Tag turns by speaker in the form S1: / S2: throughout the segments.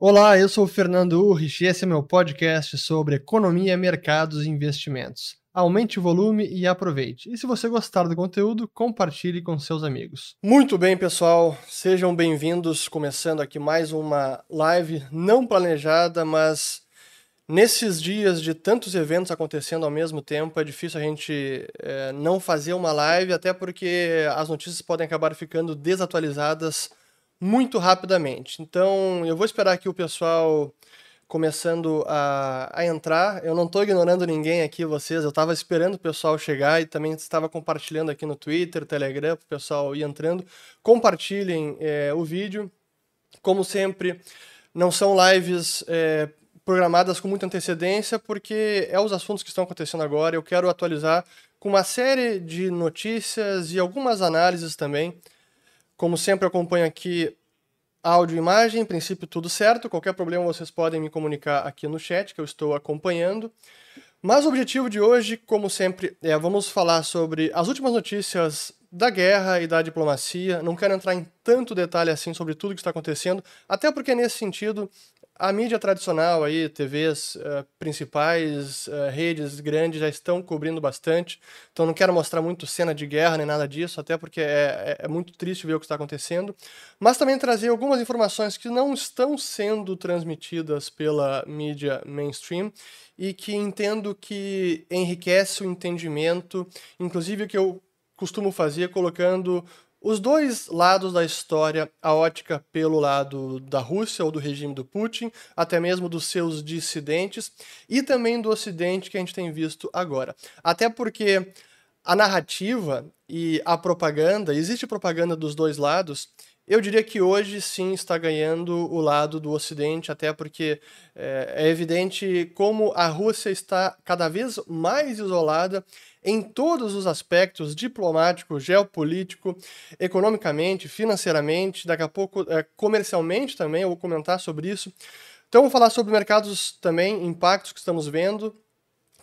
S1: Olá, eu sou o Fernando Urrich e esse é meu podcast sobre economia, mercados e investimentos. Aumente o volume e aproveite. E se você gostar do conteúdo, compartilhe com seus amigos.
S2: Muito bem, pessoal, sejam bem-vindos. Começando aqui mais uma live não planejada, mas nesses dias de tantos eventos acontecendo ao mesmo tempo, é difícil a gente é, não fazer uma live, até porque as notícias podem acabar ficando desatualizadas muito rapidamente. Então, eu vou esperar aqui o pessoal começando a, a entrar. Eu não estou ignorando ninguém aqui, vocês. Eu estava esperando o pessoal chegar e também estava compartilhando aqui no Twitter, Telegram, para o pessoal ir entrando. Compartilhem é, o vídeo. Como sempre, não são lives é, programadas com muita antecedência, porque é os assuntos que estão acontecendo agora. Eu quero atualizar com uma série de notícias e algumas análises também como sempre, acompanho aqui áudio e imagem, em princípio tudo certo. Qualquer problema vocês podem me comunicar aqui no chat, que eu estou acompanhando. Mas o objetivo de hoje, como sempre, é vamos falar sobre as últimas notícias da guerra e da diplomacia. Não quero entrar em tanto detalhe assim sobre tudo que está acontecendo, até porque nesse sentido a mídia tradicional aí, TVs uh, eh, principais, uh, redes grandes já estão cobrindo bastante. Então não quero mostrar muito cena de guerra nem nada disso, até porque é, é, é muito triste ver o que está acontecendo. Mas também trazer algumas informações que não estão sendo transmitidas pela mídia mainstream e que entendo que enriquece o entendimento, inclusive o que eu costumo fazer colocando os dois lados da história, a ótica pelo lado da Rússia ou do regime do Putin, até mesmo dos seus dissidentes, e também do Ocidente que a gente tem visto agora. Até porque a narrativa e a propaganda, existe propaganda dos dois lados, eu diria que hoje sim está ganhando o lado do Ocidente, até porque é, é evidente como a Rússia está cada vez mais isolada em todos os aspectos diplomático, geopolítico, economicamente, financeiramente, daqui a pouco é, comercialmente também, eu vou comentar sobre isso. Então, vou falar sobre mercados também, impactos que estamos vendo,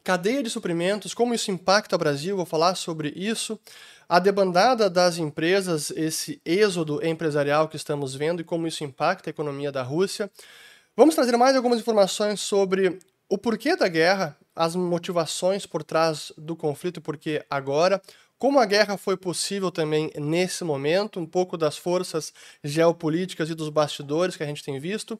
S2: cadeia de suprimentos, como isso impacta o Brasil, vou falar sobre isso, a debandada das empresas, esse êxodo empresarial que estamos vendo e como isso impacta a economia da Rússia. Vamos trazer mais algumas informações sobre o porquê da guerra, as motivações por trás do conflito, porque agora, como a guerra foi possível também nesse momento, um pouco das forças geopolíticas e dos bastidores que a gente tem visto,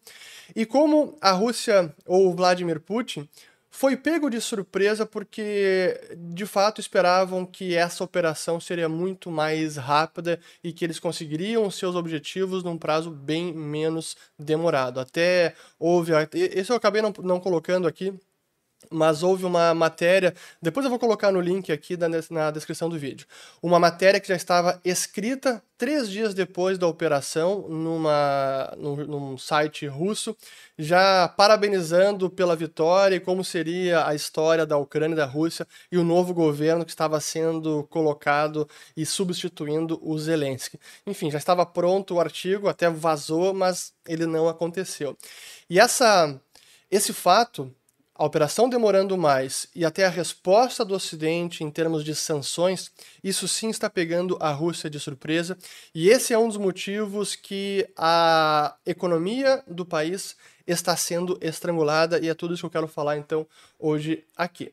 S2: e como a Rússia ou Vladimir Putin foi pego de surpresa porque de fato esperavam que essa operação seria muito mais rápida e que eles conseguiriam seus objetivos num prazo bem menos demorado. Até houve. Esse eu acabei não, não colocando aqui, mas houve uma matéria, depois eu vou colocar no link aqui na descrição do vídeo, uma matéria que já estava escrita três dias depois da operação numa, num, num site russo, já parabenizando pela vitória e como seria a história da Ucrânia e da Rússia e o novo governo que estava sendo colocado e substituindo o Zelensky. Enfim, já estava pronto o artigo, até vazou, mas ele não aconteceu. E essa, esse fato a operação demorando mais e até a resposta do Ocidente em termos de sanções, isso sim está pegando a Rússia de surpresa, e esse é um dos motivos que a economia do país está sendo estrangulada, e é tudo isso que eu quero falar então hoje aqui.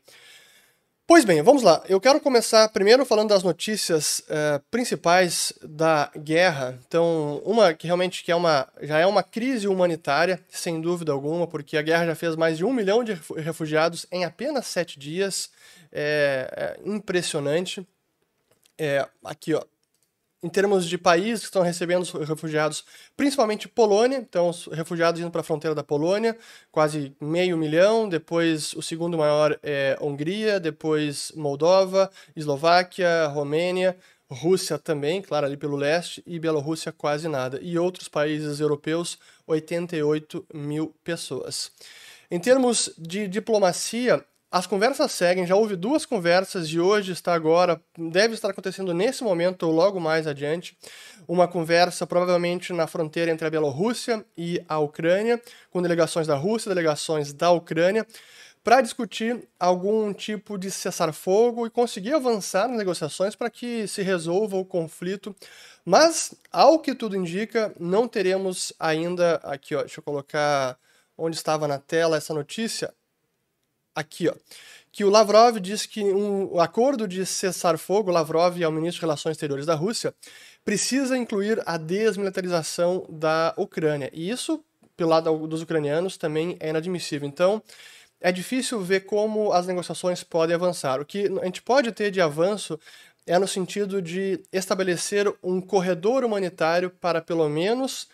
S2: Pois bem, vamos lá. Eu quero começar primeiro falando das notícias uh, principais da guerra. Então, uma que realmente que é uma, já é uma crise humanitária, sem dúvida alguma, porque a guerra já fez mais de um milhão de refugiados em apenas sete dias. É, é impressionante. É, aqui, ó, em termos de países que estão recebendo os refugiados, principalmente Polônia, então os refugiados indo para a fronteira da Polônia, quase meio milhão, depois o segundo maior é Hungria, depois Moldova, Eslováquia, Romênia, Rússia também, claro, ali pelo leste, e Bielorrússia quase nada. E outros países europeus, 88 mil pessoas. Em termos de diplomacia, as conversas seguem, já houve duas conversas e hoje está agora, deve estar acontecendo nesse momento ou logo mais adiante, uma conversa provavelmente na fronteira entre a Bielorrússia e a Ucrânia, com delegações da Rússia, delegações da Ucrânia, para discutir algum tipo de cessar-fogo e conseguir avançar nas negociações para que se resolva o conflito. Mas, ao que tudo indica, não teremos ainda. Aqui, ó, deixa eu colocar onde estava na tela essa notícia. Aqui, ó. Que o Lavrov disse que um acordo de cessar-fogo, Lavrov é o ministro de Relações Exteriores da Rússia, precisa incluir a desmilitarização da Ucrânia. E isso, pelo lado dos ucranianos, também é inadmissível. Então, é difícil ver como as negociações podem avançar. O que a gente pode ter de avanço é no sentido de estabelecer um corredor humanitário para, pelo menos,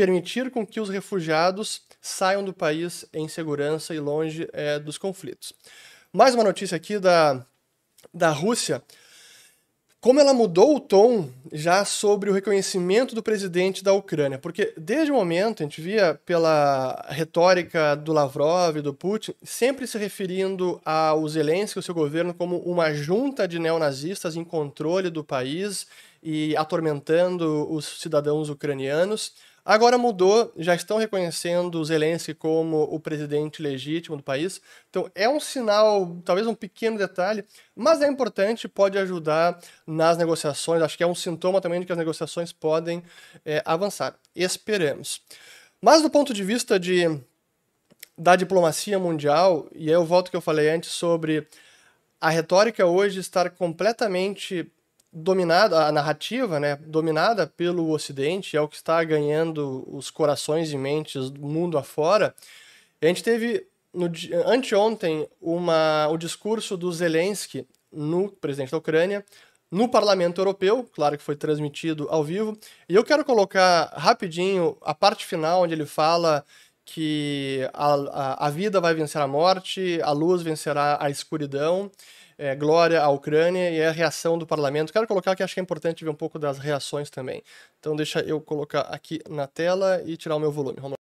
S2: permitir com que os refugiados saiam do país em segurança e longe é, dos conflitos. Mais uma notícia aqui da, da Rússia como ela mudou o tom já sobre o reconhecimento do presidente da Ucrânia. Porque desde o momento, a gente via pela retórica do Lavrov e do Putin, sempre se referindo ao Zelensky ao seu governo como uma junta de neonazistas em controle do país e atormentando os cidadãos ucranianos. Agora mudou, já estão reconhecendo Zelensky como o presidente legítimo do país. Então é um sinal, talvez um pequeno detalhe, mas é importante, pode ajudar nas negociações. Acho que é um sintoma também de que as negociações podem é, avançar. Esperamos. Mas do ponto de vista de, da diplomacia mundial, e aí eu volto ao que eu falei antes sobre a retórica hoje estar completamente dominada, a narrativa, né, dominada pelo Ocidente, é o que está ganhando os corações e mentes do mundo afora. A gente teve no, anteontem uma, o discurso do Zelensky, no presidente da Ucrânia, no Parlamento Europeu, claro que foi transmitido ao vivo, e eu quero colocar rapidinho a parte final onde ele fala que a, a, a vida vai vencer a morte, a luz vencerá a escuridão, é, glória à Ucrânia e a reação do parlamento. Quero colocar que acho que é importante ver um pouco das reações também. Então deixa eu colocar aqui na tela e tirar o meu volume. Vamos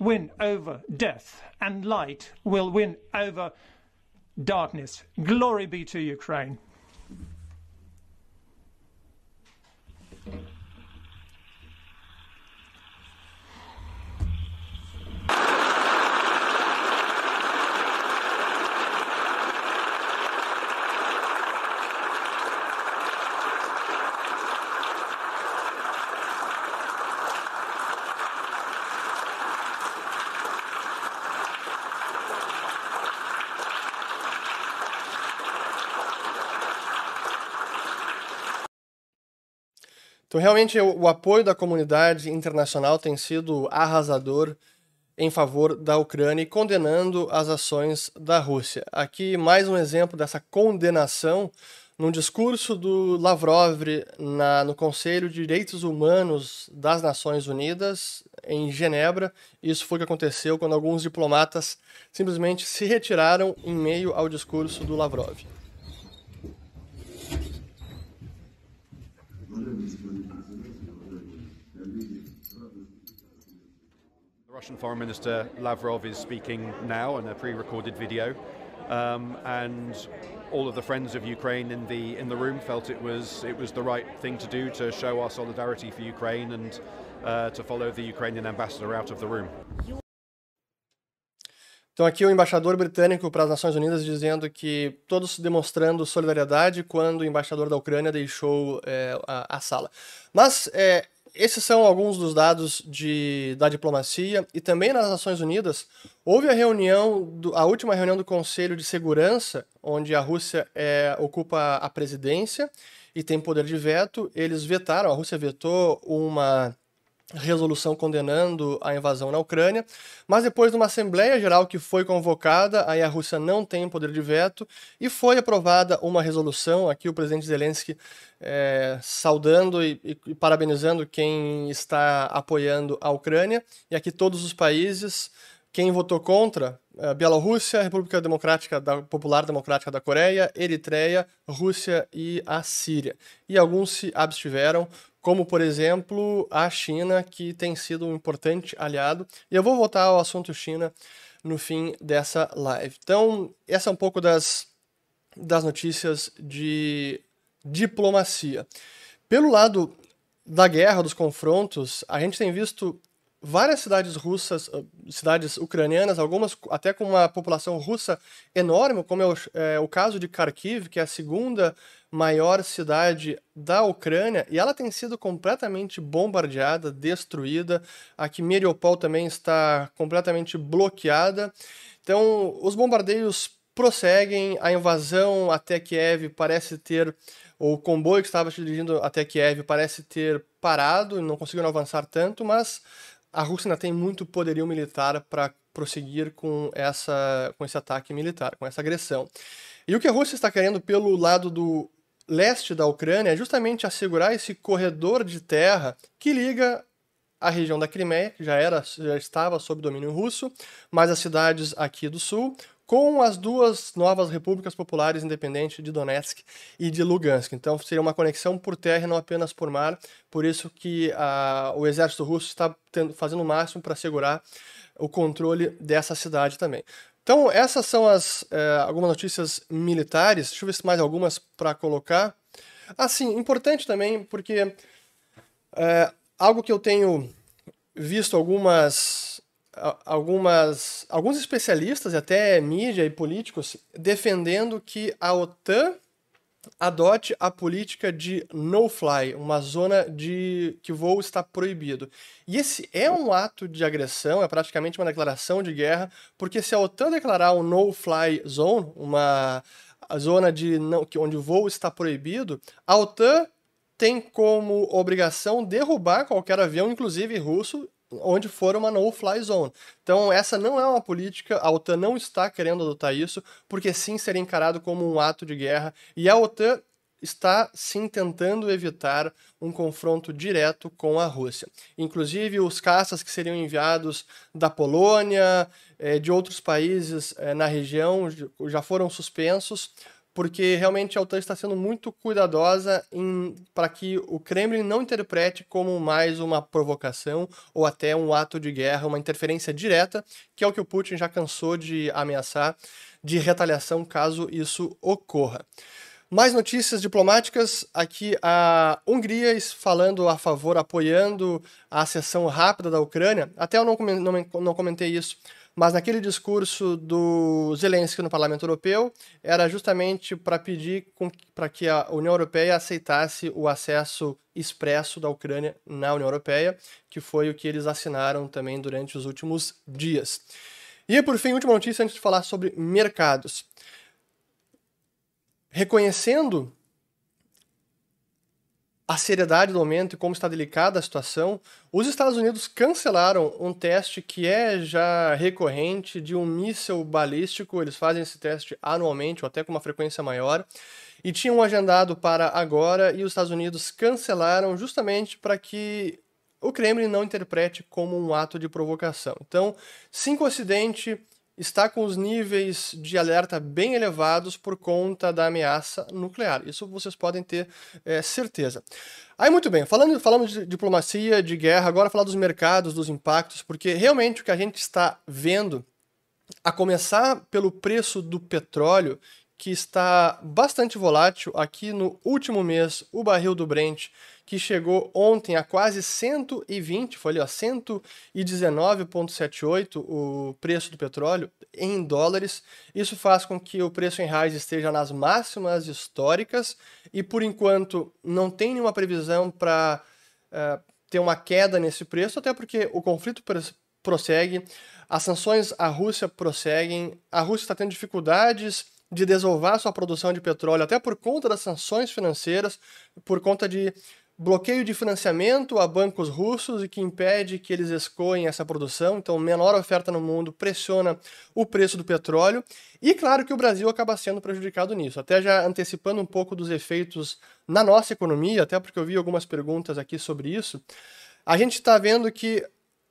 S3: win over death and light will win over darkness. Glory be to Ukraine.
S2: Então, realmente, o, o apoio da comunidade internacional tem sido arrasador em favor da Ucrânia e condenando as ações da Rússia. Aqui, mais um exemplo dessa condenação num discurso do Lavrov na, no Conselho de Direitos Humanos das Nações Unidas, em Genebra. Isso foi o que aconteceu quando alguns diplomatas simplesmente se retiraram em meio ao discurso do Lavrov.
S4: Russian Foreign Minister Lavrov is speaking now in a pre-recorded video, um, and all of the friends of Ukraine in the in the room felt it was it was the right thing to do to show our solidarity for Ukraine and uh, to follow the Ukrainian ambassador out of the room.
S2: Então aqui o embaixador britânico para as Nações Unidas dizendo que todos demonstrando solidariedade quando o embaixador da Ucrânia deixou é, a, a, sala. Mas é, esses são alguns dos dados de, da diplomacia e também nas Nações Unidas houve a reunião, do, a última reunião do Conselho de Segurança, onde a Rússia é, ocupa a presidência e tem poder de veto. Eles vetaram, a Rússia vetou uma resolução condenando a invasão na Ucrânia, mas depois de uma Assembleia Geral que foi convocada, aí a Rússia não tem poder de veto, e foi aprovada uma resolução, aqui o presidente Zelensky é, saudando e, e, parabenizando quem está apoiando a Ucrânia, e aqui todos os países, quem votou contra, é, Bielorrússia, República Democrática da, Popular Democrática da Coreia, Eritreia, Rússia e a Síria. E alguns se abstiveram, como por exemplo a China, que tem sido um importante aliado. E eu vou voltar ao assunto China no fim dessa live. Então, essa é um pouco das, das notícias de diplomacia. Pelo lado da guerra, dos confrontos, a gente tem visto várias cidades russas, ah, cidades ucranianas, algumas até com uma população russa enorme, como é o, é o, caso de Kharkiv, que é a segunda maior cidade da Ucrânia, e ela tem sido completamente bombardeada, destruída. Aqui Mariupol também está completamente bloqueada. Então, os bombardeios prosseguem, a invasão até Kiev parece ter o comboio que estava dirigindo até Kiev parece ter parado, não conseguiram avançar tanto, mas a Rússia ainda tem muito poderio militar para prosseguir com, essa, com esse ataque militar, com essa agressão. E o que a Rússia está querendo pelo lado do leste da Ucrânia é justamente assegurar esse corredor de terra que liga a região da Crimeia, que já era já estava sob domínio russo, mas as cidades aqui do sul, com as duas novas repúblicas populares independentes de Donetsk e de Lugansk. Então seria uma conexão por terra e não apenas por mar. Por isso que a, o exército russo está tendo, fazendo o máximo para assegurar o controle dessa cidade também. Então essas são as é, algumas notícias militares. Deixa eu ver se mais algumas para colocar. Assim, importante também porque é, algo que eu tenho visto algumas algumas, alguns especialistas, até mídia e políticos, defendendo que a OTAN adote a política de no-fly, uma zona de que voo está proibido. E esse é um ato de agressão, é praticamente uma declaração de guerra, porque se a OTAN declarar um no-fly zone, uma zona de não, onde o voo está proibido, a OTAN tem como obrigação derrubar qualquer avião, inclusive russo, onde for uma no-fly zone. Então, essa não é uma política, a OTAN não está querendo adotar isso, porque sim seria encarado como um ato de guerra, e a OTAN está sim tentando evitar um confronto direto com a Rússia. Inclusive, os caças que seriam enviados da Polônia, eh, de outros países eh, na região, já foram suspensos porque realmente a OTAN está sendo muito cuidadosa para que o Kremlin não interprete como mais uma provocação ou até um ato de guerra, uma interferência direta, que é o que o Putin já cansou de ameaçar de retaliação caso isso ocorra. Mais notícias diplomáticas. Aqui a Hungria falando a favor, apoiando a acessão rápida da Ucrânia. Até eu não comentei isso mas naquele discurso do Zelensky no Parlamento Europeu era justamente para pedir para que a União Europeia aceitasse o acesso expresso da Ucrânia na União Europeia, que foi o que eles assinaram também durante os últimos dias. E por fim, última notícia antes de falar sobre mercados. Reconhecendo a seriedade do momento e como está delicada a situação, os Estados Unidos cancelaram um teste que é já recorrente de um míssil balístico. Eles fazem esse teste anualmente ou até com uma frequência maior. E tinham agendado para agora e os Estados Unidos cancelaram justamente para que o Kremlin não interprete como um ato de provocação. Então, cinco Ocidente está com os níveis de alerta bem elevados por conta da ameaça nuclear. Isso vocês podem ter é, certeza. Aí, muito bem, falando, falamos de diplomacia, de guerra, agora falar dos mercados, dos impactos, porque realmente o que a gente está vendo, a começar pelo preço do petróleo, que está bastante volátil. Aqui no último mês, o barril do Brent, que chegou ontem a quase 120, foi ali, ó, 119,78 o preço do petróleo em dólares. Isso faz com que o preço em reais esteja nas máximas históricas e, por enquanto, não tem nenhuma previsão para uh, eh, ter uma queda nesse preço, até porque o conflito prossegue, as sanções à Rússia prosseguem, a Rússia está tendo dificuldades de desovar sua produção de petróleo, até por conta das sanções financeiras, por conta de bloqueio de financiamento a bancos russos e que impede que eles escoem essa produção. Então, menor oferta no mundo pressiona o preço do petróleo. E claro que o Brasil acaba sendo prejudicado nisso. Até já antecipando um pouco dos efeitos na nossa economia, até porque eu vi algumas perguntas aqui sobre isso. A gente está vendo que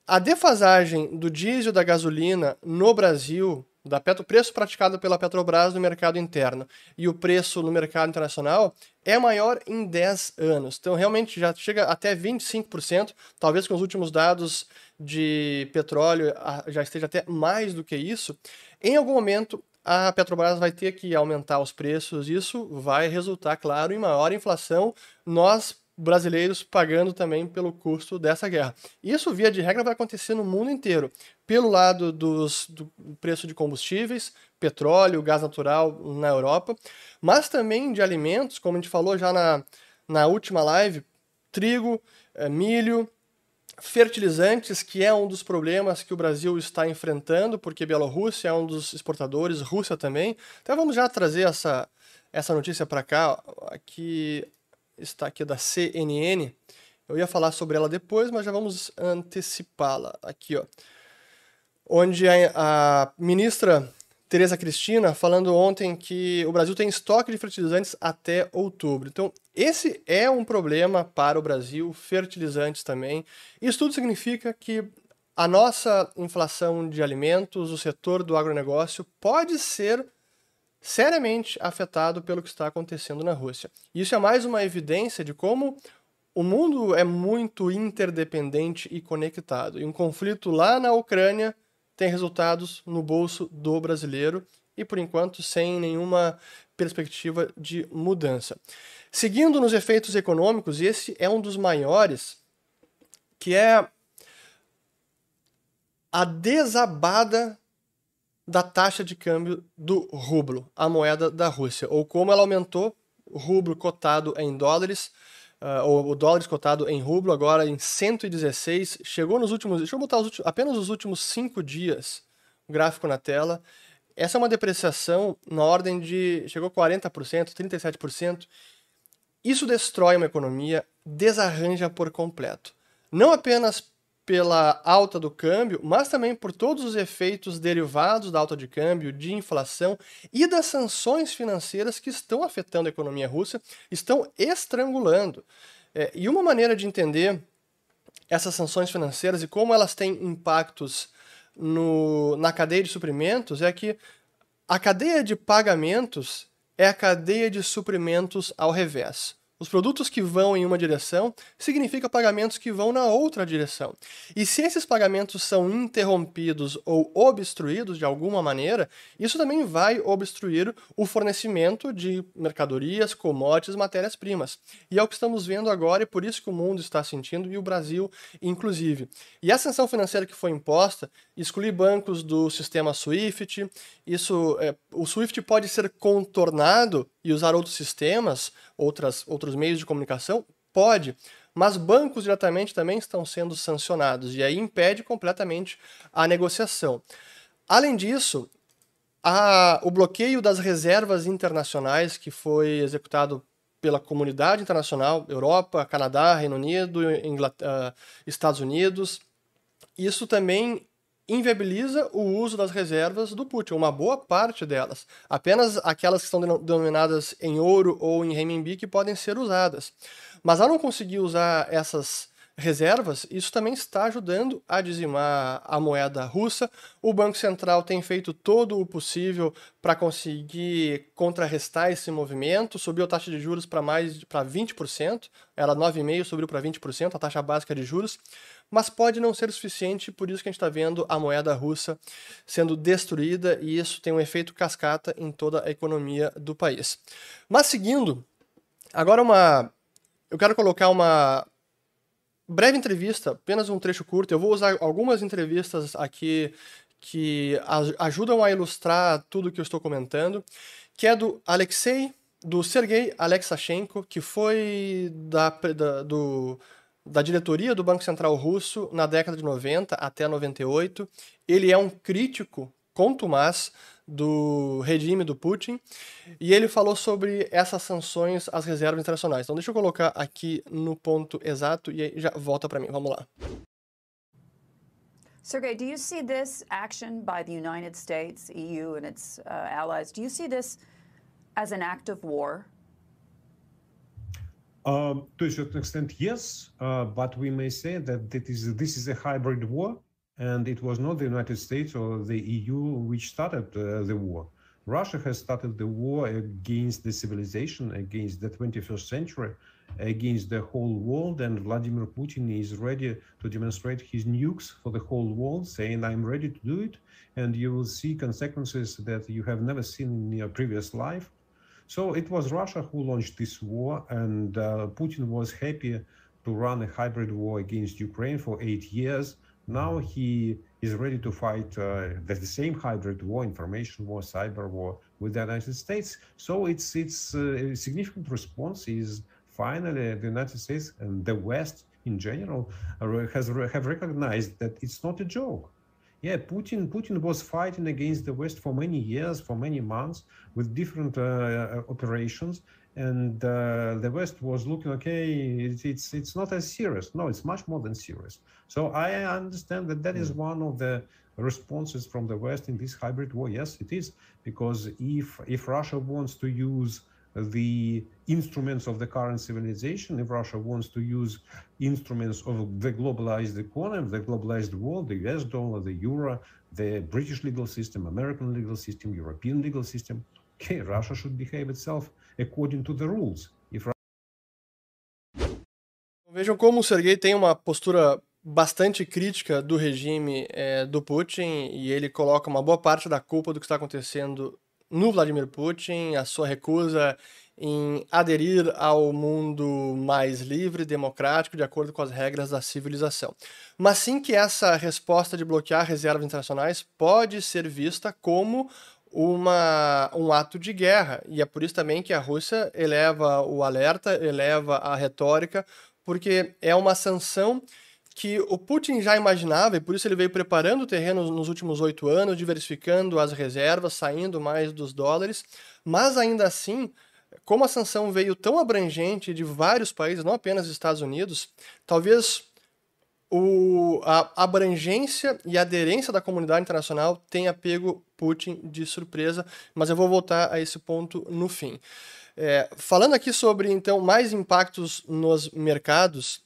S2: a defasagem do diesel da gasolina no Brasil da Petro, preço praticado pela Petrobras no mercado interno e o preço no mercado internacional é maior em 10 anos. Então, realmente já chega até 25%, talvez com os últimos dados de petróleo já esteja até mais do que isso. Em algum momento, a Petrobras vai ter que aumentar os preços, isso vai resultar, claro, em maior inflação. Nós brasileiros pagando também pelo custo dessa guerra. Isso, via de regra, vai acontecer no mundo inteiro. Pelo lado dos, do preço de combustíveis, petróleo, gás natural na Europa, mas também de alimentos, como a gente falou já na, na última live, trigo, eh, milho, fertilizantes, que é um dos problemas que o Brasil está enfrentando, porque Bielorrússia é um dos exportadores, Rússia também. Então vamos já trazer essa, essa notícia para cá, aqui está aqui da CNN. Eu ia falar sobre ela depois, mas já vamos antecipá-la aqui, ó. Onde a, a ministra Tereza Cristina falando ontem que o Brasil tem estoque de fertilizantes até outubro. Então, esse é um problema para o Brasil, fertilizantes também. Isso tudo significa que a nossa inflação de alimentos, o setor do agronegócio, pode ser seriamente afetado pelo que está acontecendo na Rússia. Isso é mais uma evidência de como o mundo é muito interdependente e conectado. E um conflito lá na Ucrânia tem resultados no bolso do brasileiro e, por enquanto, sem nenhuma perspectiva de mudança. Seguindo nos efeitos econômicos, esse é um dos maiores, que é a desabada da taxa de câmbio do rublo, a moeda da Rússia, ou como ela aumentou, o rublo cotado em dólares, uh, ou o dólar cotado em rublo agora em 116, chegou nos últimos, deixa eu botar os últimos, apenas os últimos cinco dias, o gráfico na tela, essa é uma depreciação na ordem de, chegou a 40%, 37%, isso destrói uma economia, desarranja por completo. Não apenas pela alta do câmbio, mas também por todos os efeitos derivados da alta de câmbio, de inflação e das sanções financeiras que estão afetando a economia russa, estão estrangulando. É, e uma maneira de entender essas sanções financeiras e como elas têm impactos no, na cadeia de suprimentos é que a cadeia de pagamentos é a cadeia de suprimentos ao revés. Os produtos que vão em uma direção significa pagamentos que vão na outra direção. E se esses pagamentos são interrompidos ou obstruídos de alguma maneira, isso também vai obstruir o fornecimento de mercadorias, commodities, matérias-primas. E é o que estamos vendo agora e por isso que o mundo está sentindo e o Brasil inclusive. E a sanção financeira que foi imposta, excluir bancos do sistema SWIFT, isso, é, o SWIFT pode ser contornado e usar outros sistemas, outras, outros meios de comunicação? Pode, mas bancos diretamente também estão sendo sancionados e aí impede completamente a negociação. Além disso, a, o bloqueio das reservas internacionais que foi executado pela comunidade internacional, Europa, Canadá, Reino Unido, Inglaterra, Estados Unidos, isso também inviabiliza o uso das reservas do Putin, uma boa parte delas. Apenas aquelas que estão denominadas em ouro ou em renminbi que podem ser usadas. Mas ao não conseguir usar essas reservas, isso também está ajudando a dizimar a moeda russa. O Banco Central tem feito todo o possível para conseguir contrarrestar esse movimento, subiu a taxa de juros para mais para 20%, era 9,5, subiu para 20% a taxa básica de juros mas pode não ser suficiente, por isso que a gente está vendo a moeda russa sendo destruída e isso tem um efeito cascata em toda a economia do país. Mas seguindo, agora uma. Eu quero colocar uma breve entrevista, apenas um trecho curto. Eu vou usar algumas entrevistas aqui que ajudam a ilustrar tudo que eu estou comentando, que é do Alexei, do Sergei Alexashenko, que foi da, da do da diretoria do Banco Central Russo na década de 90 até 98. Ele é um crítico contumaz do regime do Putin e ele falou sobre essas sanções às reservas internacionais. Então deixa eu colocar aqui no ponto exato e aí já volta para mim. Vamos lá.
S5: Sergey, do you see this action by the United States, EU and its uh, allies, do you see this as an act of war?
S6: Uh, to a certain extent, yes, uh, but we may say that that is, this is a hybrid war, and it was not the United States or the EU which started uh, the war. Russia has started the war against the civilization, against the 21st century, against the whole world, and Vladimir Putin is ready to demonstrate his nukes for the whole world, saying, I'm ready to do it, and you will see consequences that you have never seen in your previous life. So it was Russia who launched this war, and uh, Putin was happy to run a hybrid war against Ukraine for eight years. Now he is ready to fight uh, the, same hybrid war, information war, cyber war with the United States. So it's it's uh, significant response is finally the United States and the West in general has have recognized that it's not a joke. Yeah, Putin Putin was fighting against the West for many years, for many months, with different uh, operations, and uh, the West was looking, okay, it's, it's it's not as serious. No, it's much more than serious. So I understand that that is hmm. one of the responses from the West in this hybrid war. Yes, it is because if if Russia wants to use the instruments of the current civilization, if Russia wants to use instruments of the globalized economy, the globalized world, the US dollar, the euro, the British legal system, American legal system, European legal system, okay, Russia should behave itself according to the rules. If...
S2: Vejam como o Sergei tem uma postura bastante crítica do regime é, do Putin e ele coloca uma boa parte da culpa do que está acontecendo no Vladimir Putin, a sua recusa em aderir ao mundo mais livre, democrático, de acordo com as regras da civilização. Mas sim que essa resposta de bloquear reservas internacionais pode ser vista como uma, um ato de guerra. E é por isso também que a Rússia eleva o alerta, eleva a retórica, porque é uma sanção que o Putin já imaginava, e por isso ele veio preparando o terreno nos últimos oito anos, diversificando as reservas, saindo mais dos dólares, mas ainda assim, como a sanção veio tão abrangente de vários países, não apenas dos Estados Unidos, talvez o, a abrangência e aderência da comunidade internacional tenha pego Putin de surpresa, mas eu vou voltar a esse ponto no fim. É, falando aqui sobre então mais impactos nos mercados,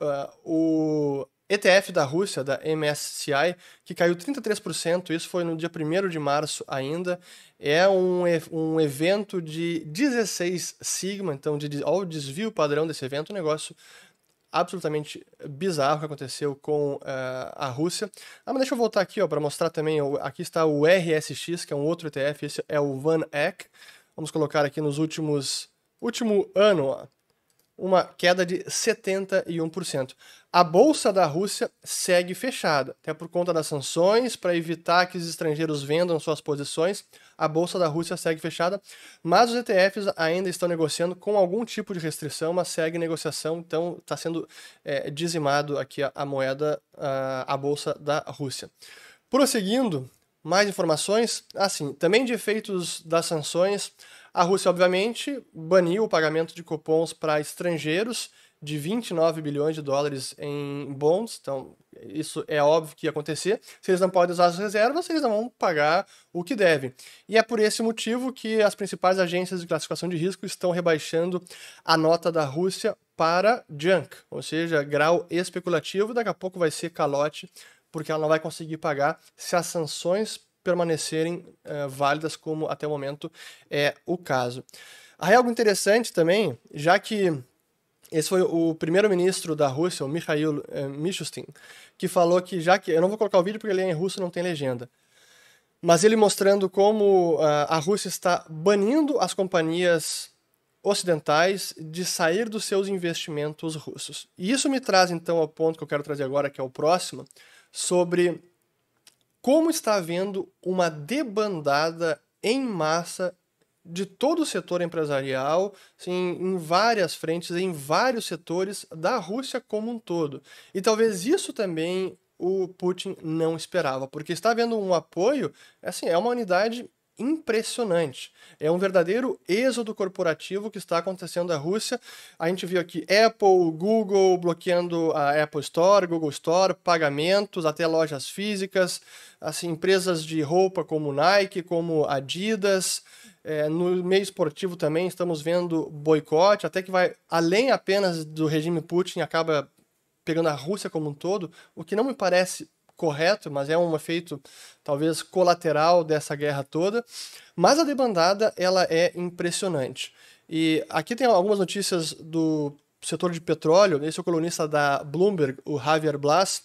S2: uh, o ETF da Rússia, da MSCI, que caiu 33%, isso foi no dia 1 de março ainda, é um, um evento de 16 sigma, então de, olha o desvio padrão desse evento, um negócio absolutamente bizarro que aconteceu com uh, a Rússia. Ah, mas deixa eu voltar aqui para mostrar também, aqui está o RSX, que é um outro ETF, esse é o Van Eck, vamos colocar aqui nos últimos, último ano, ó, uma queda de 71%. A bolsa da Rússia segue fechada, até por conta das sanções, para evitar que os estrangeiros vendam suas posições. A bolsa da Rússia segue fechada, mas os ETFs ainda estão negociando com algum tipo de restrição, mas segue negociação, então está sendo é, dizimado aqui a, a moeda, a, a bolsa da Rússia. Prosseguindo, mais informações. Assim, também de efeitos das sanções, a Rússia, obviamente, baniu o pagamento de cupons para estrangeiros de 29 bilhões de dólares em bonds. Então, isso é óbvio que ia acontecer. Se eles não podem usar as reservas, eles não vão pagar o que devem. E é por esse motivo que as principais agências de classificação de risco estão rebaixando a nota da Rússia para junk, ou seja, grau especulativo. Daqui a pouco vai ser calote, porque ela não vai conseguir pagar se as sanções permanecerem uh, válidas, como até o momento é o caso. Aí algo interessante também, já que esse foi o primeiro-ministro da Rússia, o Mikhail uh, Mishustin, que falou que já que eu não vou colocar o vídeo porque ele é em russo, não tem legenda. Mas ele mostrando como uh, a Rússia está banindo as companhias ocidentais de sair dos seus investimentos russos. E isso me traz então ao ponto que eu quero trazer agora, que é o próximo, sobre como está havendo uma debandada em massa de todo o setor empresarial, sim, em várias frentes, em vários setores da Rússia como um todo. E talvez isso também o Putin não esperava, porque está havendo um apoio, assim, é uma unidade impressionante. É um verdadeiro êxodo corporativo que está acontecendo na Rússia. A gente viu aqui Apple, Google bloqueando a Apple Store, Google Store, pagamentos, até lojas físicas, assim, empresas de roupa como Nike, como Adidas. É, no meio esportivo também estamos vendo boicote, até que vai além apenas do regime Putin, acaba pegando a Rússia como um todo, o que não me parece correto, mas é um efeito talvez colateral dessa guerra toda. Mas a debandada ela é impressionante. E aqui tem algumas notícias do setor de petróleo. Esse é o colunista da Bloomberg, o Javier Blas.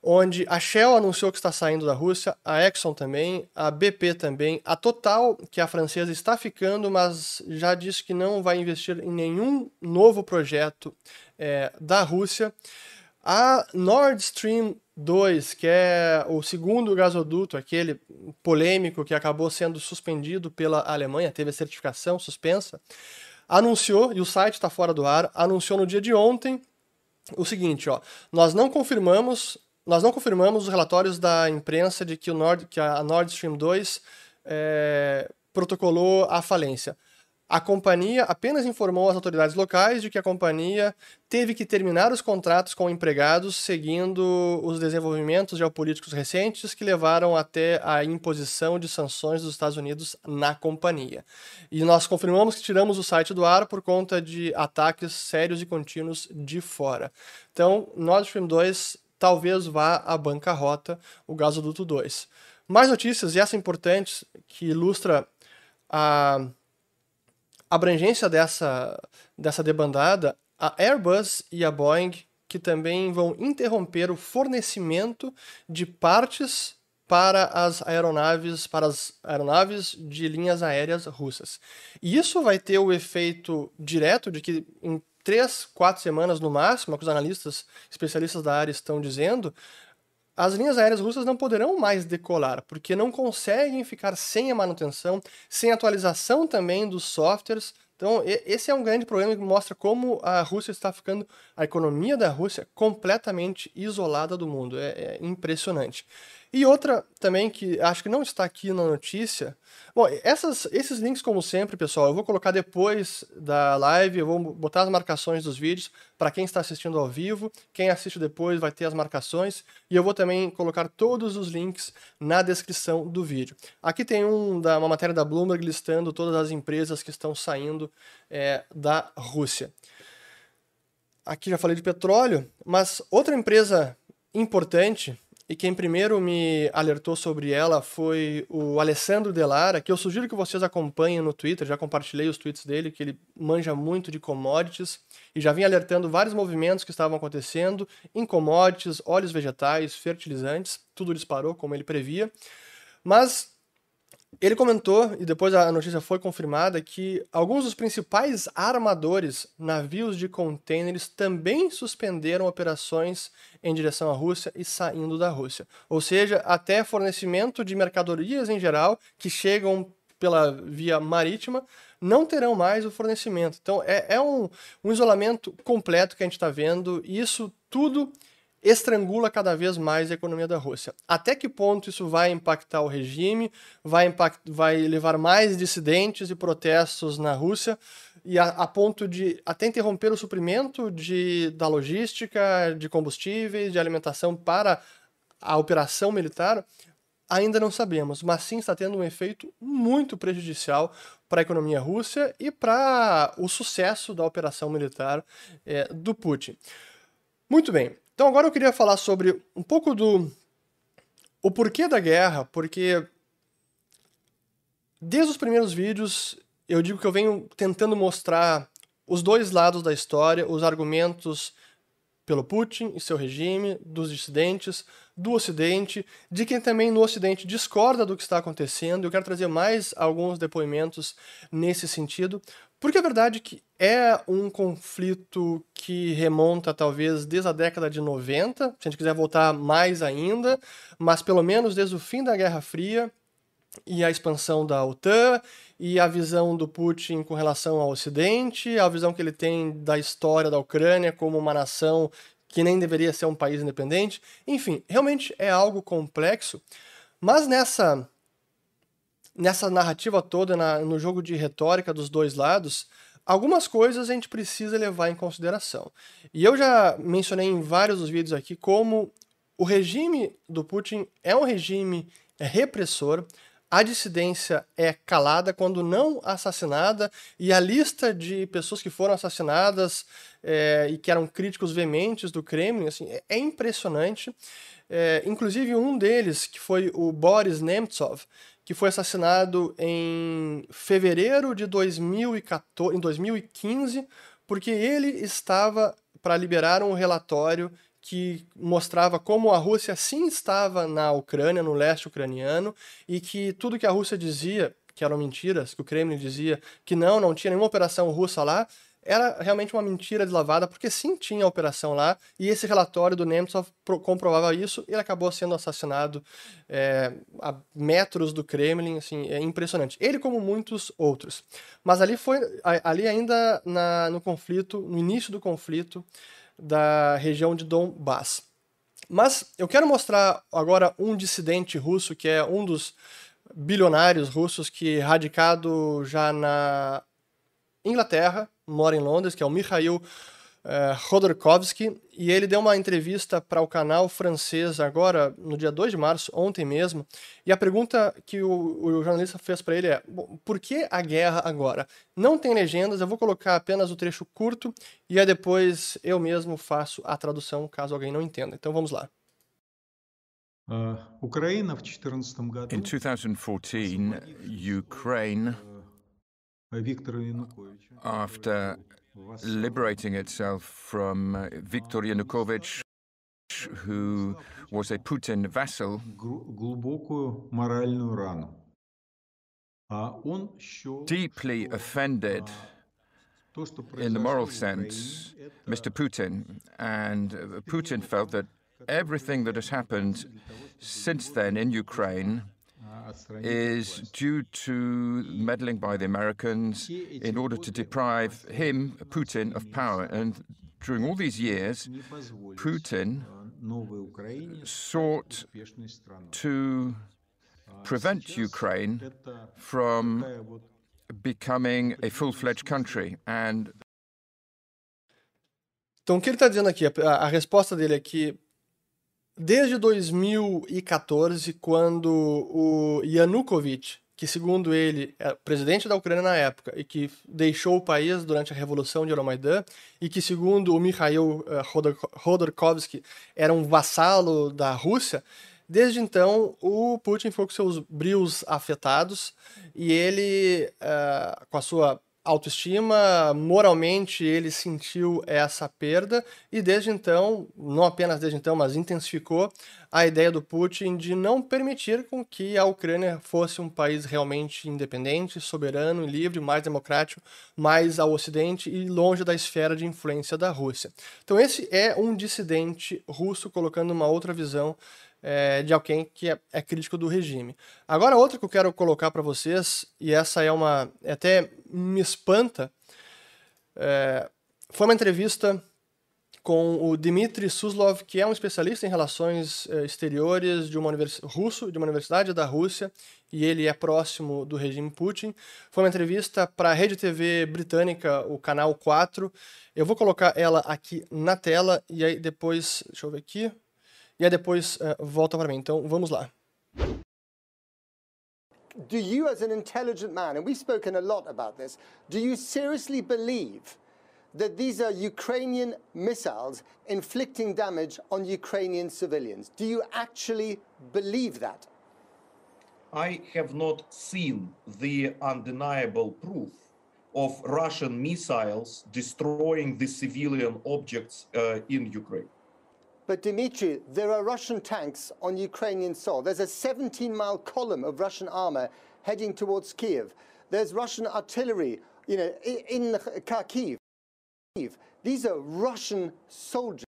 S2: onde a Shell anunciou que está saindo da Rússia, a Exxon também, a BP também, a Total, que é a francesa, está ficando, mas já disse que não vai investir em nenhum novo projeto é, da Rússia. A Nord Stream 2, que é o segundo gasoduto, aquele polêmico que acabou sendo suspendido pela Alemanha, teve a certificação suspensa, anunciou, e o site está fora do ar, anunciou no dia de ontem o seguinte, ó, nós não confirmamos, nós não confirmamos os relatórios da imprensa de que, o Nord, que a Nord Stream 2 é, protocolou a falência. A companhia apenas informou as autoridades locais de que a companhia teve que terminar os contratos com empregados seguindo os desenvolvimentos geopolíticos recentes que levaram até a imposição de sanções dos Estados Unidos na companhia. E nós confirmamos que tiramos o site do ar por conta de ataques sérios e contínuos de fora. Então, Nord Stream 2 talvez vá à bancarrota, o gasoduto 2. Mais notícias, e essa importante, que ilustra a abrangência dessa, dessa debandada, a Airbus e a Boeing, que também vão interromper o fornecimento de partes para as aeronaves, para as aeronaves de linhas aéreas russas. E isso vai ter o efeito direto de que em três, quatro semanas no máximo, é que os analistas, especialistas da área estão dizendo, as linhas aéreas russas não poderão mais decolar, porque não conseguem ficar sem a manutenção, sem atualização também dos softwares. Então, esse é um grande problema que mostra como a Rússia está ficando, a economia da Rússia, completamente isolada do mundo. É, é impressionante. E outra também que acho que não está aqui na notícia. Bom, essas, esses links, como sempre, pessoal, eu vou colocar depois da live, eu vou botar as marcações dos vídeos para quem está assistindo ao vivo. Quem assiste depois vai ter as marcações. E eu vou também colocar todos os links na descrição do vídeo. Aqui tem um da, uma matéria da Bloomberg listando todas as empresas que estão saindo é, da Rússia. Aqui já falei de petróleo, mas outra empresa importante e quem primeiro me alertou sobre ela foi o Alessandro Delara, que eu sugiro que vocês acompanhem no Twitter, já compartilhei os tweets dele, que ele manja muito de commodities. E já vinha alertando vários movimentos que estavam acontecendo em commodities, óleos vegetais, fertilizantes, tudo disparou como ele previa. Mas ele comentou, e depois a notícia foi confirmada, que alguns dos principais armadores, navios de contêineres, também suspenderam operações em direção à Rússia e saindo da Rússia. Ou seja, até fornecimento de mercadorias em geral que chegam pela via marítima não terão mais o fornecimento. Então é, é um, um isolamento completo que a gente está vendo, e isso tudo estrangula cada vez mais a economia da Rússia. Até que ponto isso vai impactar o regime, vai, impact, vai levar mais dissidentes e protestos na Rússia, e a, a, ponto de até interromper o suprimento de, da logística, de combustíveis, de alimentação para a operação militar, ainda não sabemos, mas sim está tendo um efeito muito prejudicial para a economia russa e para o sucesso da operação militar é, do Putin. Muito bem, então agora eu queria falar sobre um pouco do o porquê da guerra, porque desde os primeiros vídeos eu digo que eu venho tentando mostrar os dois lados da história, os argumentos pelo Putin e seu regime, dos dissidentes, do Ocidente, de quem também no Ocidente discorda do que está acontecendo. Eu quero trazer mais alguns depoimentos nesse sentido, porque a verdade é que é um conflito que remonta talvez desde a década de 90, se a gente quiser voltar mais ainda, mas pelo menos desde o fim da Guerra Fria e a expansão da OTAN e a visão do Putin com relação ao Ocidente, a visão que ele tem da história da Ucrânia como uma nação que nem deveria ser um país independente. Enfim, realmente é algo complexo, mas nessa nessa narrativa toda, na, no jogo de retórica dos dois lados, algumas coisas a gente precisa levar em consideração. E eu já mencionei em vários dos vídeos aqui como o regime do Putin é um regime repressor, a dissidência é calada quando não assassinada, e a lista de pessoas que foram assassinadas é, e que eram críticos veementes do Kremlin assim, é, é impressionante. É, inclusive um deles, que foi o Boris Nemtsov, que foi assassinado em fevereiro de 2014, em 2015, porque ele estava para liberar um relatório que mostrava como a Rússia sim estava na Ucrânia, no leste ucraniano, e que tudo que a Rússia dizia, que eram mentiras, que o Kremlin dizia que não, não tinha nenhuma operação russa lá, era realmente uma mentira deslavada, porque sim tinha operação lá, e esse relatório do Nemtsov comprovava isso, ele acabou sendo assassinado é, a metros do Kremlin, assim, é impressionante. Ele como muitos outros. Mas ali foi, ali ainda na, no conflito, no início do conflito da região de Donbass. Mas eu quero mostrar agora um dissidente russo, que é um dos bilionários russos que radicado já na Inglaterra, mora em Londres, que é o Mikhail uh, Khodorkovsky, e ele deu uma entrevista para o canal francês agora, no dia 2 de março, ontem mesmo, e a pergunta que o, o jornalista fez para ele é: por que a guerra agora? Não tem legendas, eu vou colocar apenas o trecho curto e aí depois eu mesmo faço a tradução, caso alguém não entenda. Então vamos lá.
S7: In 2014, Ukraine after liberating itself from uh, Viktor Yanukovych, who was a Putin vassal, deeply offended in the moral sense Mr. Putin, and uh, Putin felt that everything that has happened since then in Ukraine is due to meddling by the Americans in order to deprive him, Putin, of power. And during all these years, Putin sought to prevent Ukraine from becoming a full-fledged country. And
S2: Então, o que ele está dizendo aqui, a, euh, a resposta dele é que Desde 2014, quando o Yanukovych, que segundo ele é presidente da Ucrânia na época e que deixou o país durante a Revolução de Euromaidan, e que segundo o Mikhail eh, Khodorkovsky era um vassalo da Rússia, desde então o Putin foi com seus brios afetados e ele, uh, com a sua autoestima, moralmente ele sentiu essa perda e desde então, não apenas desde então, mas intensificou a ideia do Putin de não permitir com que a Ucrânia fosse um país realmente independente, soberano, livre, mais democrático, mais ao ocidente e longe da esfera de influência da Rússia. Então esse é um dissidente russo colocando uma outra visão é, de alguém que é, é, crítico do regime. Agora, outra que eu quero colocar para vocês, e essa é uma. até me espanta, é, foi uma entrevista com o Dmitry Suslov, que é um especialista em relações é, exteriores de uma univers... russo, de uma universidade da Rússia, e ele é próximo do regime Putin. Foi uma entrevista para a rede TV britânica, o canal 4. Eu vou colocar ela aqui na tela e aí depois, deixa eu ver aqui. E aí depois uh, volta para mim. Então vamos lá.
S8: Do you, as an intelligent man, and we've spoken a lot about this, do you seriously believe that these are Ukrainian missiles inflicting damage on Ukrainian civilians? Do you actually believe that?
S9: I have not seen the undeniable proof of Russian missiles destroying the civilian objects uh, in Ukraine.
S8: But Dmitry, there are Russian tanks on Ukrainian soil. There's a 17 mile column of Russian armor heading towards Kiev. There's Russian artillery, you know, in Kharkiv. These are Russian soldiers.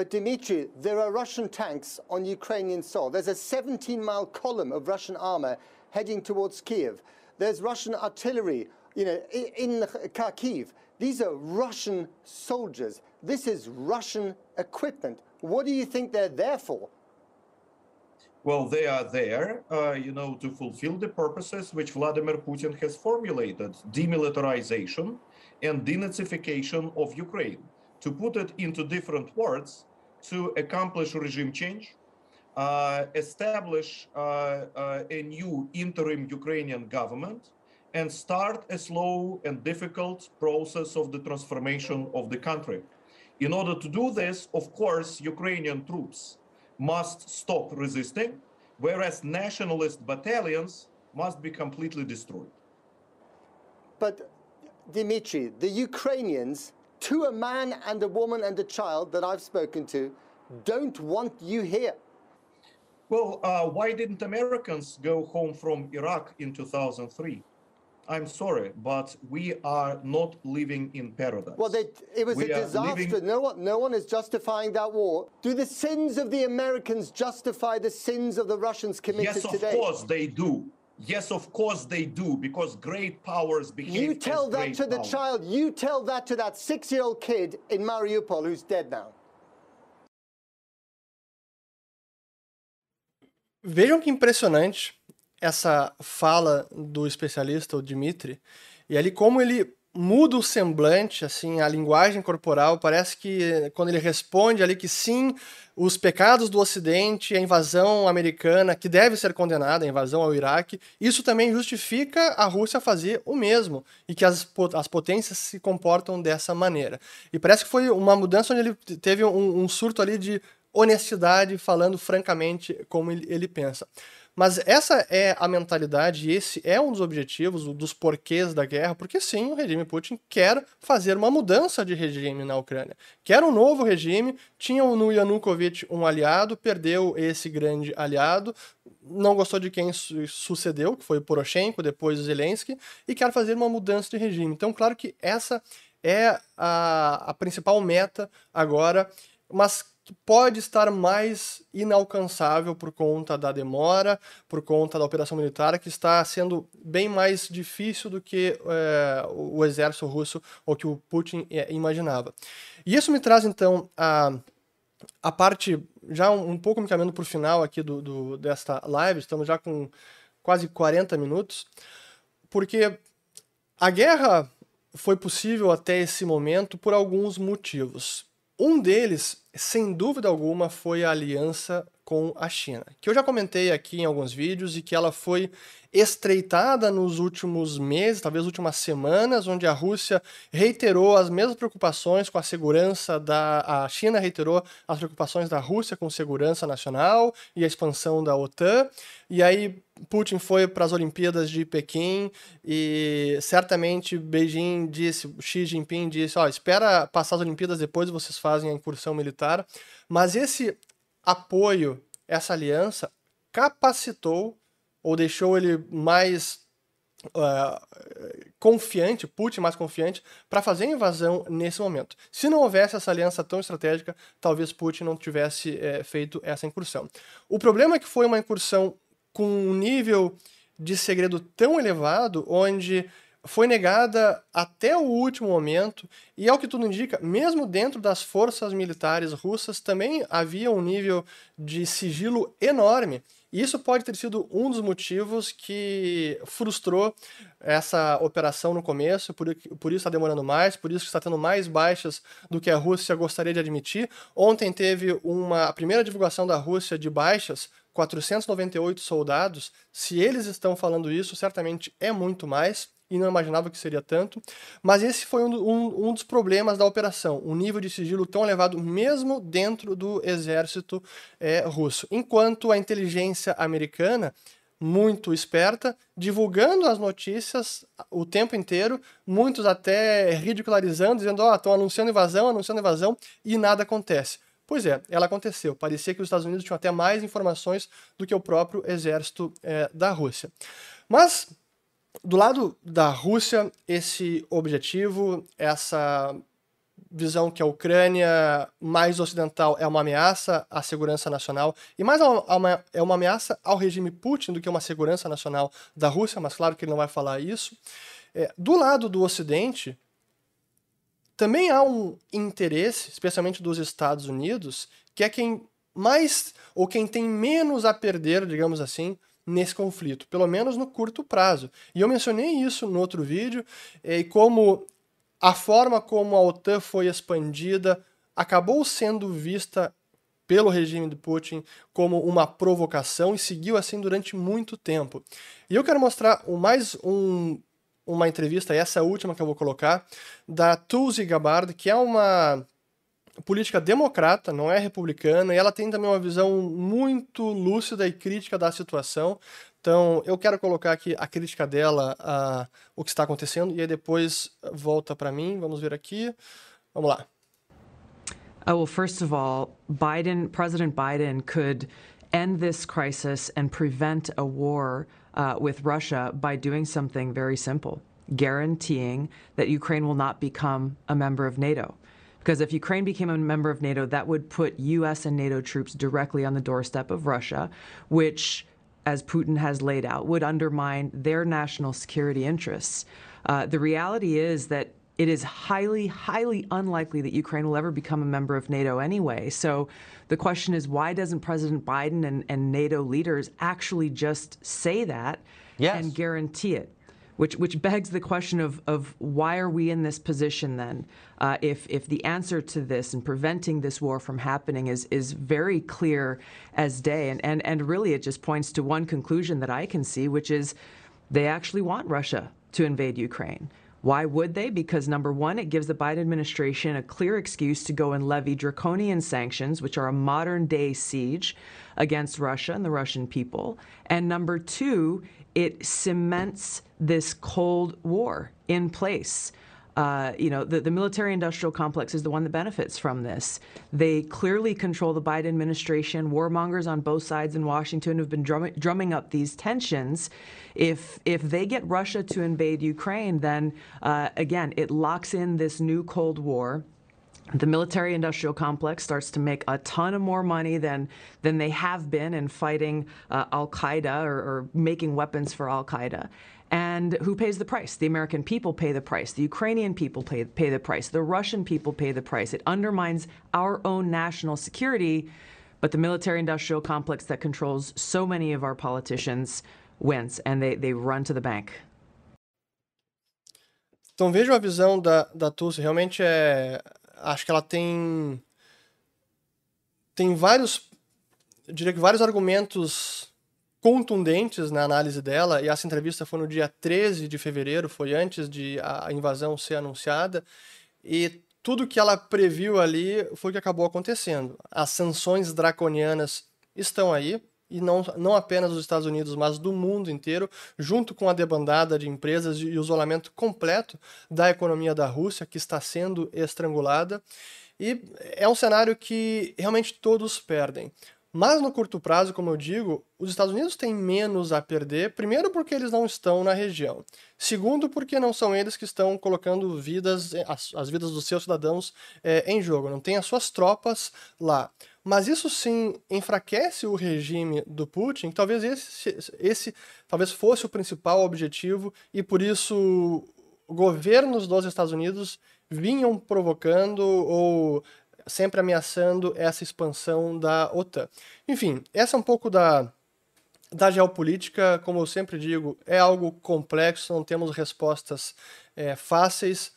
S8: But Dmitry, there are Russian tanks on Ukrainian soil. There's a 17 mile column of Russian armor heading towards Kiev. There's Russian artillery, you know, in Kharkiv. These are Russian soldiers. This is Russian equipment. What do you think they're there for?
S9: Well, they are there, uh, you know, to fulfill the purposes which Vladimir Putin has formulated demilitarization and denazification of Ukraine to put it into different words, to accomplish regime change, uh, establish uh, uh, a new interim Ukrainian government, and start a slow and difficult process of the transformation of the country. In order to do this, of course, Ukrainian troops must stop resisting, whereas nationalist battalions must be completely destroyed.
S8: But, Dmitry, the Ukrainians, to a man and a woman and a child that I've spoken to, don't want you here.
S9: Well, uh, why didn't Americans go home from Iraq in 2003? I'm sorry, but we are not living in paradise.
S8: Well, they, it was
S9: We
S8: a disaster.
S9: living-
S8: No one, no one is justifying that war. Do the sins of the Americans justify the sins of the Russians committed
S9: Yes, of
S8: today?
S9: course they do. Yes, of course they do, because great powers behave
S8: You
S9: as
S8: tell that
S9: great
S8: to the
S9: powers.
S8: child. You tell that to that six-year-old kid in Mariupol who's dead now.
S2: Vejam que impressionante essa fala do especialista, o Dmitry, e ali como ele muda o semblante, assim, a linguagem corporal, parece que quando ele responde ali que sim, os pecados do Ocidente, a invasão americana, que deve ser condenada, a invasão ao Iraque, isso também justifica a Rússia fazer o mesmo, e que as, as potências se comportam dessa maneira. E parece que foi uma mudança onde ele teve um, um surto ali de honestidade, falando francamente como ele, ele pensa. Mas essa é a mentalidade e esse é um dos objetivos, o- dos porquês da guerra, porque sim, o regime Putin quer fazer uma mudança de regime na Ucrânia. Quer um novo regime, tinha no Yanukovych um aliado, perdeu esse grande aliado, não gostou de quem su- sucedeu, que foi o Poroshenko, depois o Zelensky, e quer fazer uma mudança de regime. Então, claro que essa é a, a principal meta agora, mas pode estar mais inalcançável por conta da demora, por conta da operação militar, que está sendo bem mais difícil do que o o exército russo ou que o Putin eh, imaginava. E isso me traz então a, a parte, já um, um pouco me caminhando para o final aqui do, do, desta live, estamos já com quase 40 minutos, porque a guerra foi possível até esse momento por alguns motivos. Um deles, sem dúvida alguma, foi a aliança com a China, que eu já comentei aqui em alguns vídeos e que ela foi estreitada nos últimos meses, talvez últimas semanas, onde a Rússia reiterou as mesmas preocupações com a segurança da a China reiterou as preocupações da Rússia com segurança nacional e a expansão da OTAN. E aí Putin foi para as Olimpíadas de Pequim e certamente Beijing disse, Xi Jinping disse, ó, espera passar as Olimpíadas depois vocês fazem a incursão militar. Mas esse apoio, essa aliança capacitou ou deixou ele mais uh, confiante, Putin mais confiante, para fazer a invasão nesse momento. Se não houvesse essa aliança tão estratégica, talvez Putin não tivesse eh, feito essa incursão. O problema é que foi uma incursão com um nível de segredo tão elevado, onde foi negada até o último momento, e ao que tudo indica, mesmo dentro das forças militares russas, também havia um nível de sigilo enorme. E isso pode ter sido um dos motivos que frustrou essa operação no começo, por, por isso está demorando mais, por isso está tendo mais baixas do que a Rússia gostaria de admitir. Ontem teve uma a primeira divulgação da Rússia de baixas, 498 soldados. Se eles estão falando isso, certamente é muito mais e não imaginava que seria tanto. Mas esse foi um, um, um, dos problemas da operação, um nível de sigilo tão elevado mesmo dentro do exército é, russo. Enquanto a inteligência americana, muito esperta, divulgando as notícias o tempo inteiro, muitos até ridicularizando, dizendo, ó, oh, estão anunciando invasão, anunciando invasão, e nada acontece. Pois é, ela aconteceu. Parecia que os Estados Unidos tinham até mais informações do que o próprio exército é, da Rússia. Mas do lado da Rússia, esse objetivo, essa visão que a Ucrânia mais ocidental é uma ameaça à segurança nacional e mais uma, é uma ameaça ao regime Putin do que uma segurança nacional da Rússia, mas claro que ele não vai falar isso. É, do lado do Ocidente, também há um interesse, especialmente dos Estados Unidos, que é quem mais ou quem tem menos a perder, digamos assim, nesse conflito, pelo menos no curto prazo. E eu mencionei isso no outro vídeo, e como a forma como a OTAN foi expandida acabou sendo vista pelo regime de Putin como uma provocação e seguiu assim durante muito tempo. E eu quero mostrar mais um, uma entrevista, essa última que eu vou colocar, da Tulsi Gabbard, que é uma política democrata, não é republicana, e ela tem também uma visão muito lúcida e crítica da situação. Então, eu quero colocar aqui a crítica dela a o que está acontecendo e aí depois volta para mim. Vamos ver aqui. Vamos lá.
S10: Oh, well, first of all, Biden, President Biden could end this crisis and prevent a war uh, with Russia by doing something very simple, guaranteeing that Ukraine will not become a member of NATO. Because if Ukraine became a member of NATO, that would put US and NATO troops directly on the doorstep of Russia, which as Putin has laid out, would undermine their national security interests. Uh, the reality is that it is highly, highly unlikely that Ukraine will ever become a member of NATO anyway. So the question is why doesn't President Biden and, and NATO leaders actually just say that yes. and guarantee it? which which begs the question of of why are we in this position then? Uh, if if the answer to this and preventing this war from happening is is very clear as day, and and and really it just points to one conclusion that I can see, which is they actually want Russia to invade Ukraine. Why would they? Because number one, it gives the Biden administration a clear excuse to go and levy draconian sanctions, which are a modern day siege against Russia and the Russian people. And number two, it cements this Cold War in place. Uh, you know, the, the military industrial complex is the one that benefits from this. They clearly control the Biden administration. Warmongers on both sides in Washington have been drumming, drumming up these tensions. If, if they get Russia to invade Ukraine, then uh, again, it locks in this new Cold War the military industrial complex starts to make a ton of more money than than they have been in fighting uh, Al Qaeda or, or, making weapons for Al Qaeda. And who pays the price? The American people pay the price. The Ukrainian people pay, pay the price. The Russian people pay the price. It undermines our own national security, but the military industrial complex that controls so many of our politicians wins, and they, they run to the bank.
S2: Então vejo a visão da, da Tulsi, realmente é acho que ela tem tem vários eu diria que vários argumentos contundentes na análise dela, e essa entrevista foi no dia 13 de fevereiro, foi antes de a invasão ser anunciada, e tudo que ela previu ali foi o que acabou acontecendo. As sanções draconianas estão aí, e não, não apenas dos Estados Unidos, mas do mundo inteiro, junto com a debandada de empresas e o isolamento completo da economia da Rússia, que está sendo estrangulada. E é um cenário que realmente todos perdem. Mas no curto prazo, como eu digo, os Estados Unidos têm menos a perder, primeiro porque eles não estão na região. Segundo, porque não são eles que estão colocando vidas, as, as vidas dos seus cidadãos é, em jogo, não tem as suas tropas lá. Mas isso sim enfraquece o regime do Putin, que talvez esse, esse talvez fosse o principal objetivo, e por isso governos dos Estados Unidos vinham provocando ou sempre ameaçando essa expansão da OTAN. Enfim, essa é um pouco da, da geopolítica, como eu sempre digo, é algo complexo, não temos respostas é, fáceis.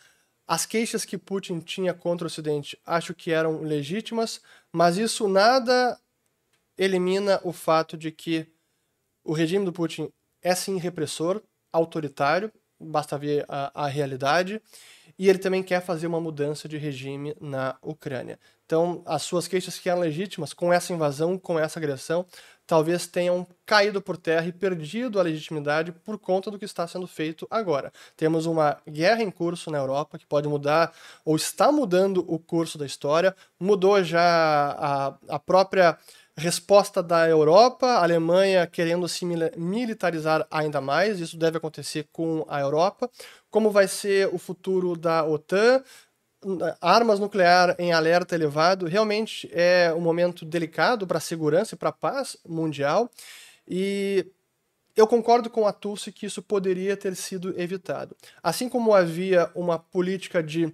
S2: As queixas que Putin tinha contra o Ocidente acho que eram legítimas, mas isso nada elimina o fato de que o regime do Putin é sim repressor, autoritário, basta ver a, a realidade, e ele também quer fazer uma mudança de regime na Ucrânia. Então, as suas queixas que eram legítimas com essa invasão, com essa agressão, talvez tenham caído por terra e perdido a legitimidade por conta do que está sendo feito agora. Temos uma guerra em curso na Europa que pode mudar ou está mudando o curso da história, mudou já a, a própria resposta da Europa, a Alemanha querendo se militarizar ainda mais, isso deve acontecer com a Europa. Como vai ser o futuro da OTAN? Armas nuclear em alerta elevado realmente é um momento delicado para a segurança e para a paz mundial. E eu concordo com a Tulsi que isso poderia ter sido evitado. Assim como havia uma política de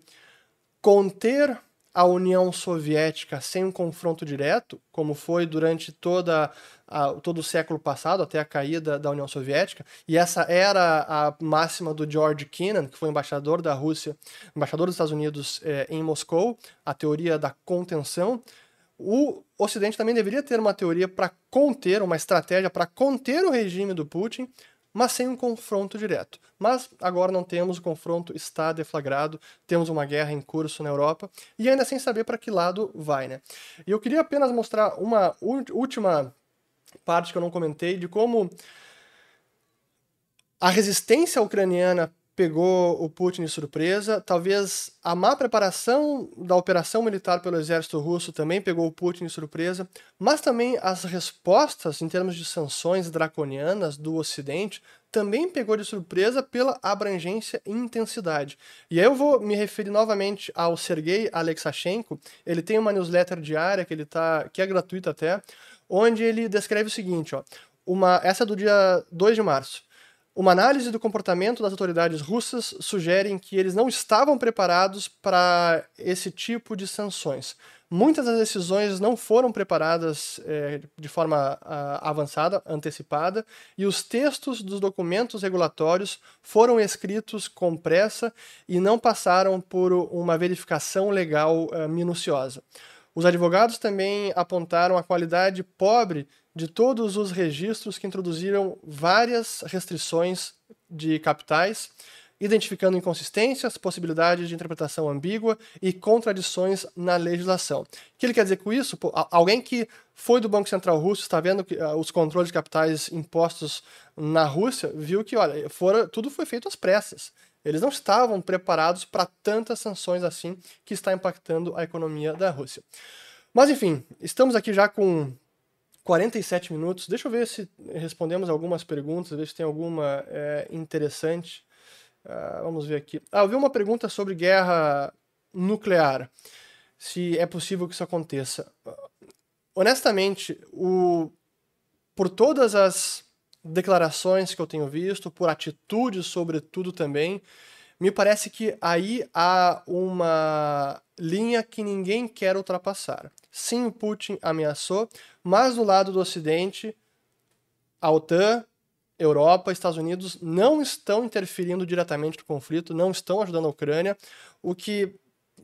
S2: conter a União Soviética sem um confronto direto, como foi durante toda a, todo o século passado, até a caída da União Soviética, e essa era a máxima do George Kennan, que foi embaixador da Rússia, embaixador dos Estados Unidos eh, em Moscou, a teoria da contenção. O Ocidente também deveria ter uma teoria para conter, uma estratégia para conter o regime do Putin, mas sem um confronto direto. Mas agora não temos, o confronto está deflagrado, temos uma guerra em curso na Europa e ainda sem saber para que lado vai, né? E eu queria apenas mostrar uma última parte que eu não comentei de como a resistência ucraniana pegou o Putin de surpresa. Talvez a má preparação da operação militar pelo exército russo também pegou o Putin de surpresa, mas também as respostas em termos de sanções draconianas do Ocidente também pegou de surpresa pela abrangência e intensidade. E aí eu vou me referir novamente ao Sergei Alexashenko. Ele tem uma newsletter diária que ele tá, que é gratuita até, onde ele descreve o seguinte, ó, uma, essa é do dia 2 de março. Uma análise do comportamento das autoridades russas sugere que eles não estavam preparados para esse tipo de sanções. Muitas das decisões não foram preparadas é, de forma avançada, antecipada, e os textos dos documentos regulatórios foram escritos com pressa e não passaram por uma verificação legal é, minuciosa. Os advogados também apontaram a qualidade pobre de todos os registros que introduziram várias restrições de capitais, identificando inconsistências, possibilidades de interpretação ambígua e contradições na legislação. O que ele quer dizer com isso? Pô, alguém que foi do Banco Central Russo, está vendo que, uh, os controles de capitais impostos na Rússia, viu que, olha, fora, tudo foi feito às pressas. Eles não estavam preparados para tantas sanções assim que está impactando a economia da Rússia. Mas enfim, estamos aqui já com 47 minutos. Deixa eu ver se respondemos algumas perguntas, ver se tem alguma é, interessante. Uh, vamos ver aqui. Ah, eu vi uma pergunta sobre guerra nuclear. Se é possível que isso aconteça. Honestamente, o, por todas as declarações que eu tenho visto, por atitudes, sobretudo também, me parece que aí há uma linha que ninguém quer ultrapassar. Sim, o Putin ameaçou, mas do lado do Ocidente, a OTAN, Europa, Estados Unidos não estão interferindo diretamente no conflito, não estão ajudando a Ucrânia, o que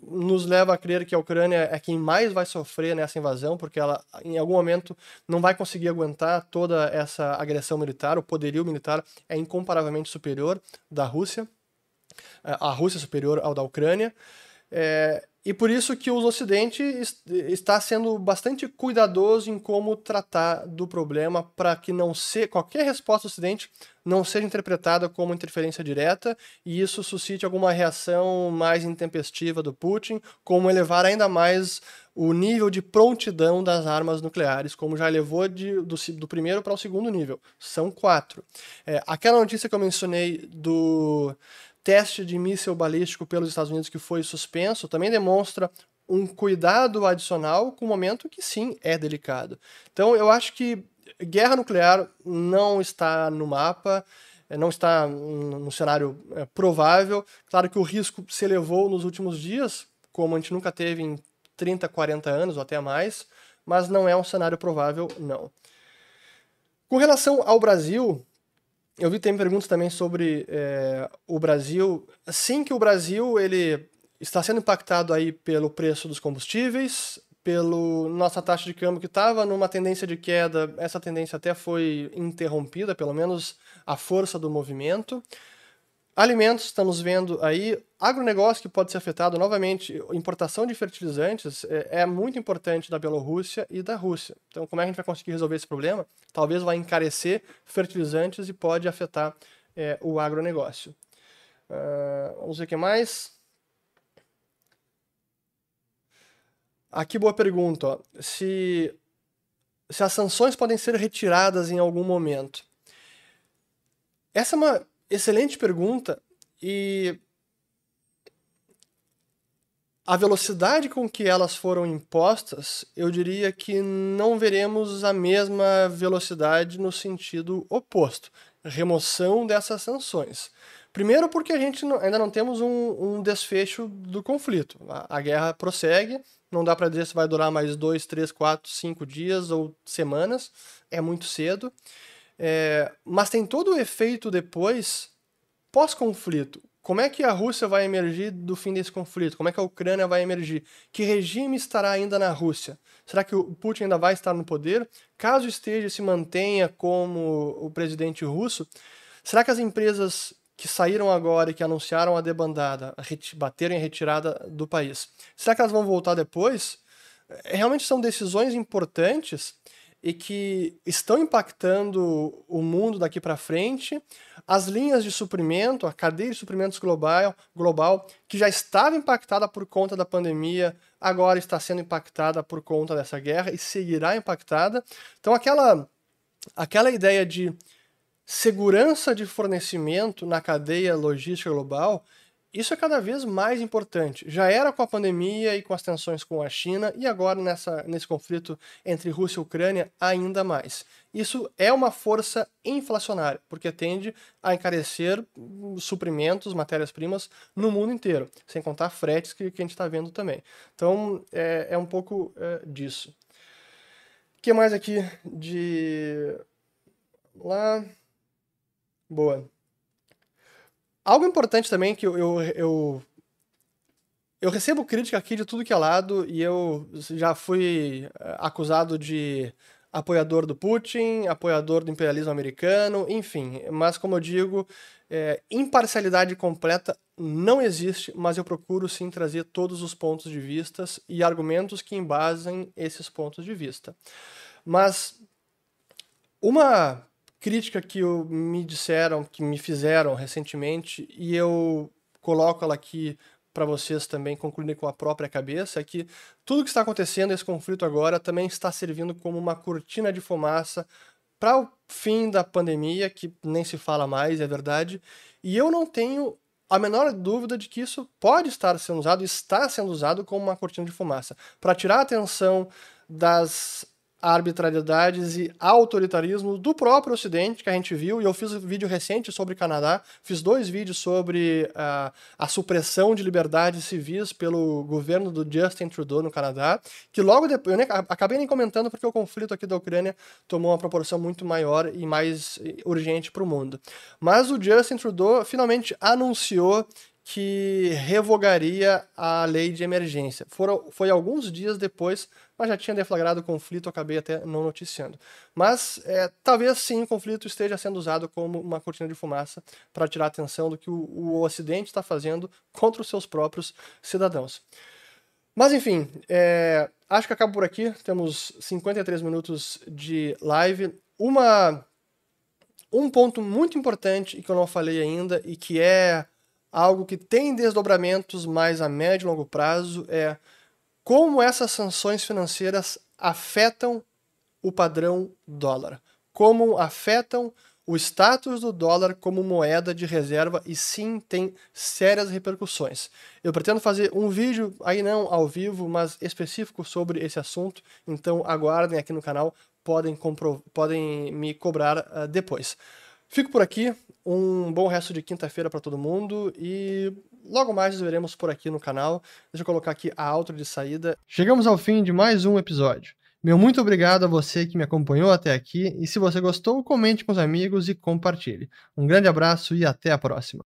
S2: nos leva a crer que a Ucrânia é quem mais vai sofrer nessa invasão, porque ela em algum momento não vai conseguir aguentar toda essa agressão militar, o poderio militar é incomparavelmente superior da Rússia, a Rússia é superior ao da Ucrânia. É, e por isso que o Ocidente está sendo bastante cuidadoso em como tratar do problema para que não se, qualquer resposta do Ocidente não seja interpretada como interferência direta e isso suscite alguma reação mais intempestiva do Putin, como elevar ainda mais o nível de prontidão das armas nucleares, como já elevou de, do, do primeiro para o segundo nível. São quatro. É, aquela notícia que eu mencionei do teste de míssil balístico pelos Estados Unidos que foi suspenso também demonstra um cuidado adicional com um momento que sim é delicado. Então eu acho que guerra nuclear não está no mapa, eh, não está no cenário é, provável. Claro que o risco se elevou nos últimos dias, como a gente nunca teve em 30, 40 anos ou até mais, mas não é um cenário provável, não. Com relação ao Brasil, eu vi tem perguntas também sobre é, o Brasil. Sim que o Brasil ele está sendo impactado aí pelo preço dos combustíveis, pelo nossa taxa de câmbio que estava numa tendência de queda. Essa tendência até foi interrompida, pelo menos a força do movimento. Alimentos, estamos vendo aí. Agronegócio que pode ser afetado novamente. Importação de fertilizantes é, é, muito importante da Bielorrússia e da Rússia. Então, como é que a gente vai conseguir resolver esse problema? Talvez vai encarecer fertilizantes e pode afetar é, o agronegócio. Uh, vamos ver o que mais. Aqui, boa pergunta. Ó. Se, se as sanções podem ser retiradas em algum momento. Essa é uma excelente pergunta e a velocidade com que elas foram impostas, eu diria que não veremos a mesma velocidade no sentido oposto remoção dessas sanções. Primeiro, porque a gente não, ainda não temos um, um, desfecho do conflito. A, a guerra prossegue, não dá para dizer se vai durar mais dois, três, quatro, cinco dias ou semanas, é muito cedo. É, mas tem todo o efeito depois, pós-conflito. Como é que a Rússia vai emergir do fim desse conflito? Como é que a Ucrânia vai emergir? Que regime estará ainda na Rússia? Será que o Putin ainda vai estar no poder? Caso esteja se mantenha como o presidente russo, Será que as empresas que saíram agora e que anunciaram a debandada, bateram em retirada do país, será que elas vão voltar depois? É, realmente são decisões importantes e que estão impactando o mundo daqui para frente. As linhas de suprimento, a cadeia de suprimentos global, global, que já estava impactada por conta da pandemia, agora está sendo impactada por conta dessa guerra e seguirá impactada. Então, aquela, aquela ideia de segurança de fornecimento na cadeia logística global isso é cada vez mais importante. Já era com a pandemia e com as tensões com a China, e agora nessa, nesse conflito entre Rússia e Ucrânia, ainda mais. Isso é uma força inflacionária, porque tende a encarecer suprimentos, matérias-primas no mundo inteiro, sem contar fretes que, que a gente está vendo também. Então, é, é um pouco é, disso. O que mais aqui de. Lá. Boa. Algo importante também que eu, eu, eu, eu recebo crítica aqui de tudo que é lado e eu já fui eh, acusado de apoiador do Putin, apoiador do imperialismo americano, enfim. Mas, como eu digo, é, imparcialidade completa não existe, mas eu procuro sim trazer todos os pontos de vista e argumentos que embasem esses pontos de vista. Mas uma crítica que eu, me disseram, que me fizeram recentemente, e eu coloco ela aqui para vocês também concluírem com a própria cabeça, é que tudo que está acontecendo, esse conflito agora, também está servindo como uma cortina de fumaça para o fim da pandemia, que nem se fala mais, é verdade, e eu não tenho a menor dúvida de que isso pode estar sendo usado, está sendo usado como uma cortina de fumaça, para tirar a atenção das arbitrariedades e autoritarismo do próprio Ocidente, que a gente viu, e eu fiz um vídeo recente sobre Canadá, fiz dois vídeos sobre uh, a supressão de liberdades civis pelo governo do Justin Trudeau no Canadá, que logo depois, eu nem, acabei nem comentando porque o conflito aqui da Ucrânia tomou uma proporção muito maior e mais urgente para o mundo. Mas o Justin Trudeau finalmente anunciou que revogaria a lei de emergência. Foram, foi alguns dias depois mas já tinha deflagrado o conflito, acabei até não noticiando. Mas é, talvez sim o conflito esteja sendo usado como uma cortina de fumaça para tirar a atenção do que o, o Ocidente está fazendo contra os seus próprios cidadãos. Mas enfim, é, acho que acabo por aqui. Temos 53 minutos de live. Uma, um ponto muito importante e que eu não falei ainda e que é algo que tem desdobramentos mais a médio e longo prazo é como essas sanções financeiras afetam o padrão dólar, como afetam o status do dólar como moeda de reserva e sim tem sérias repercussões. Eu pretendo fazer um vídeo, aí não ao vivo, mas específico sobre esse assunto, então aguardem aqui no canal, podem, podem me cobrar uh, depois. Fico por aqui, um bom resto de quinta-feira para todo mundo e logo mais nos veremos por aqui no canal. Deixa eu colocar aqui a outro de saída. Chegamos ao fim de mais um episódio. Meu muito obrigado a você que me acompanhou até aqui e se você gostou, comente com os amigos e compartilhe. Um grande abraço e até a próxima.